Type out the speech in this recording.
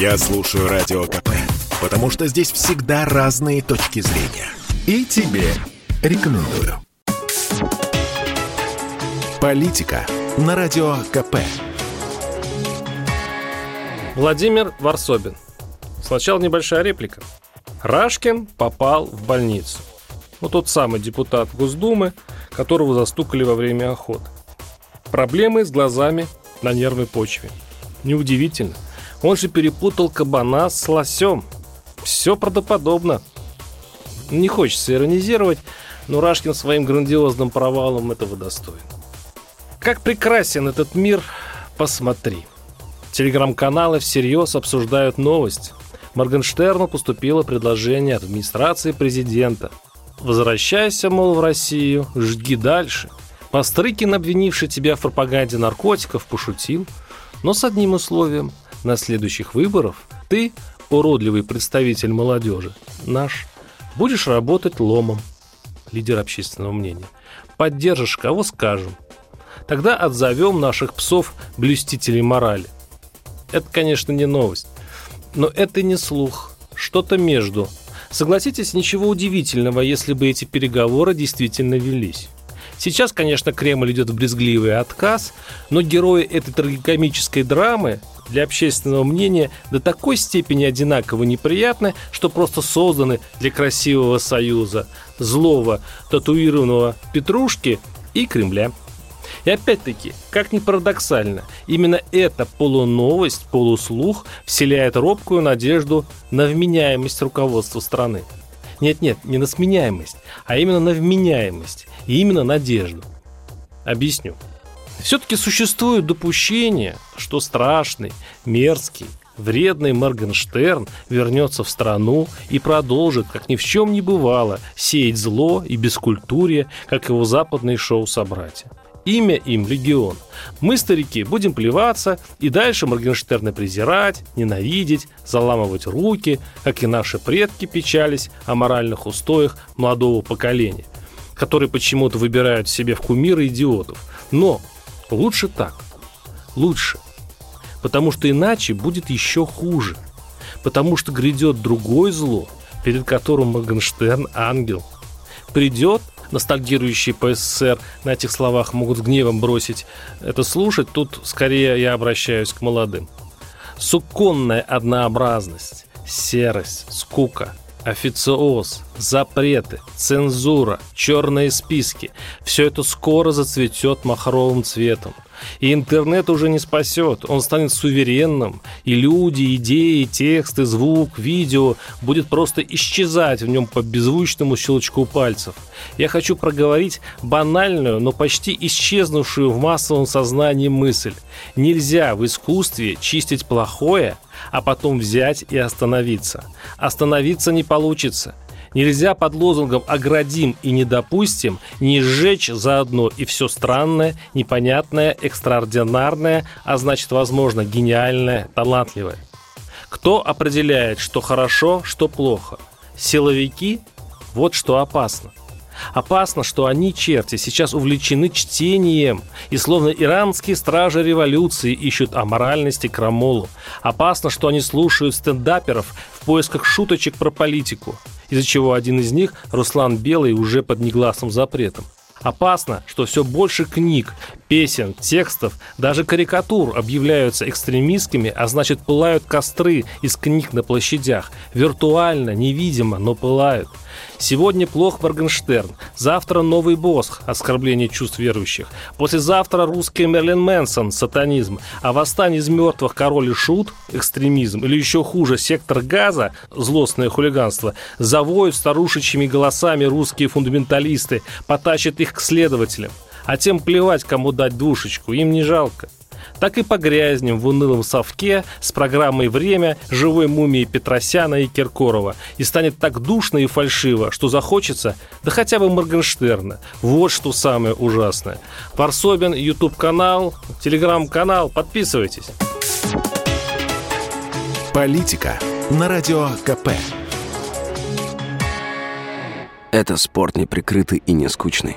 Я слушаю Радио КП, потому что здесь всегда разные точки зрения. И тебе рекомендую. Политика на Радио КП. Владимир Варсобин. Сначала небольшая реплика. Рашкин попал в больницу. Ну, тот самый депутат Госдумы, которого застукали во время охоты. Проблемы с глазами на нервной почве. Неудивительно. Он же перепутал кабана с лосем. Все правдоподобно. Не хочется иронизировать, но Рашкин своим грандиозным провалом этого достоин. Как прекрасен этот мир, посмотри. Телеграм-каналы всерьез обсуждают новость. Моргенштерну поступило предложение от администрации президента. Возвращайся, мол, в Россию, жги дальше. Пострыкин, обвинивший тебя в пропаганде наркотиков, пошутил, но с одним условием. На следующих выборах ты, уродливый представитель молодежи, наш, будешь работать ломом, лидер общественного мнения. Поддержишь кого скажем. Тогда отзовем наших псов блюстителей морали. Это, конечно, не новость. Но это не слух. Что-то между. Согласитесь, ничего удивительного, если бы эти переговоры действительно велись. Сейчас, конечно, Кремль идет в брезгливый отказ, но герои этой трагикомической драмы для общественного мнения до такой степени одинаково неприятны, что просто созданы для красивого союза злого татуированного Петрушки и Кремля. И опять-таки, как ни парадоксально, именно эта полуновость, полуслух вселяет робкую надежду на вменяемость руководства страны. Нет-нет, не на сменяемость, а именно на вменяемость и именно надежду. Объясню. Все-таки существует допущение, что страшный, мерзкий, вредный Моргенштерн вернется в страну и продолжит, как ни в чем не бывало, сеять зло и бескультурье, как его западные шоу-собратья. Имя им Легион. Мы, старики, будем плеваться и дальше Моргенштерна презирать, ненавидеть, заламывать руки, как и наши предки печались о моральных устоях молодого поколения, которые почему-то выбирают себе в кумиры идиотов. Но лучше так. Лучше. Потому что иначе будет еще хуже. Потому что грядет другое зло, перед которым Моргенштерн ангел. Придет ностальгирующие по СССР на этих словах могут с гневом бросить это слушать, тут скорее я обращаюсь к молодым. Суконная однообразность, серость, скука, официоз, запреты, цензура, черные списки – все это скоро зацветет махровым цветом – и интернет уже не спасет, он станет суверенным, и люди, идеи, тексты, звук, видео будет просто исчезать в нем по беззвучному щелчку пальцев. Я хочу проговорить банальную, но почти исчезнувшую в массовом сознании мысль. Нельзя в искусстве чистить плохое, а потом взять и остановиться. Остановиться не получится – Нельзя под лозунгом «оградим и не допустим» не сжечь заодно и все странное, непонятное, экстраординарное, а значит, возможно, гениальное, талантливое. Кто определяет, что хорошо, что плохо? Силовики? Вот что опасно. Опасно, что они, черти, сейчас увлечены чтением и словно иранские стражи революции ищут аморальности крамолу. Опасно, что они слушают стендаперов в поисках шуточек про политику из-за чего один из них, Руслан Белый, уже под негласным запретом. Опасно, что все больше книг, песен, текстов, даже карикатур объявляются экстремистскими, а значит пылают костры из книг на площадях. Виртуально, невидимо, но пылают. Сегодня плох Моргенштерн, завтра новый Босх, оскорбление чувств верующих. Послезавтра русский Мерлин Мэнсон, сатанизм. А восстание из мертвых король и шут, экстремизм. Или еще хуже, сектор газа, злостное хулиганство. Завоют старушечьими голосами русские фундаменталисты, потащат их к следователям. А тем плевать, кому дать душечку, им не жалко так и погрязнем в унылом совке с программой «Время» живой мумии Петросяна и Киркорова. И станет так душно и фальшиво, что захочется, да хотя бы Моргенштерна. Вот что самое ужасное. Парсобин, YouTube-канал, Телеграм-канал. Подписывайтесь. Политика на Радио КП. Это спорт неприкрытый и не скучный.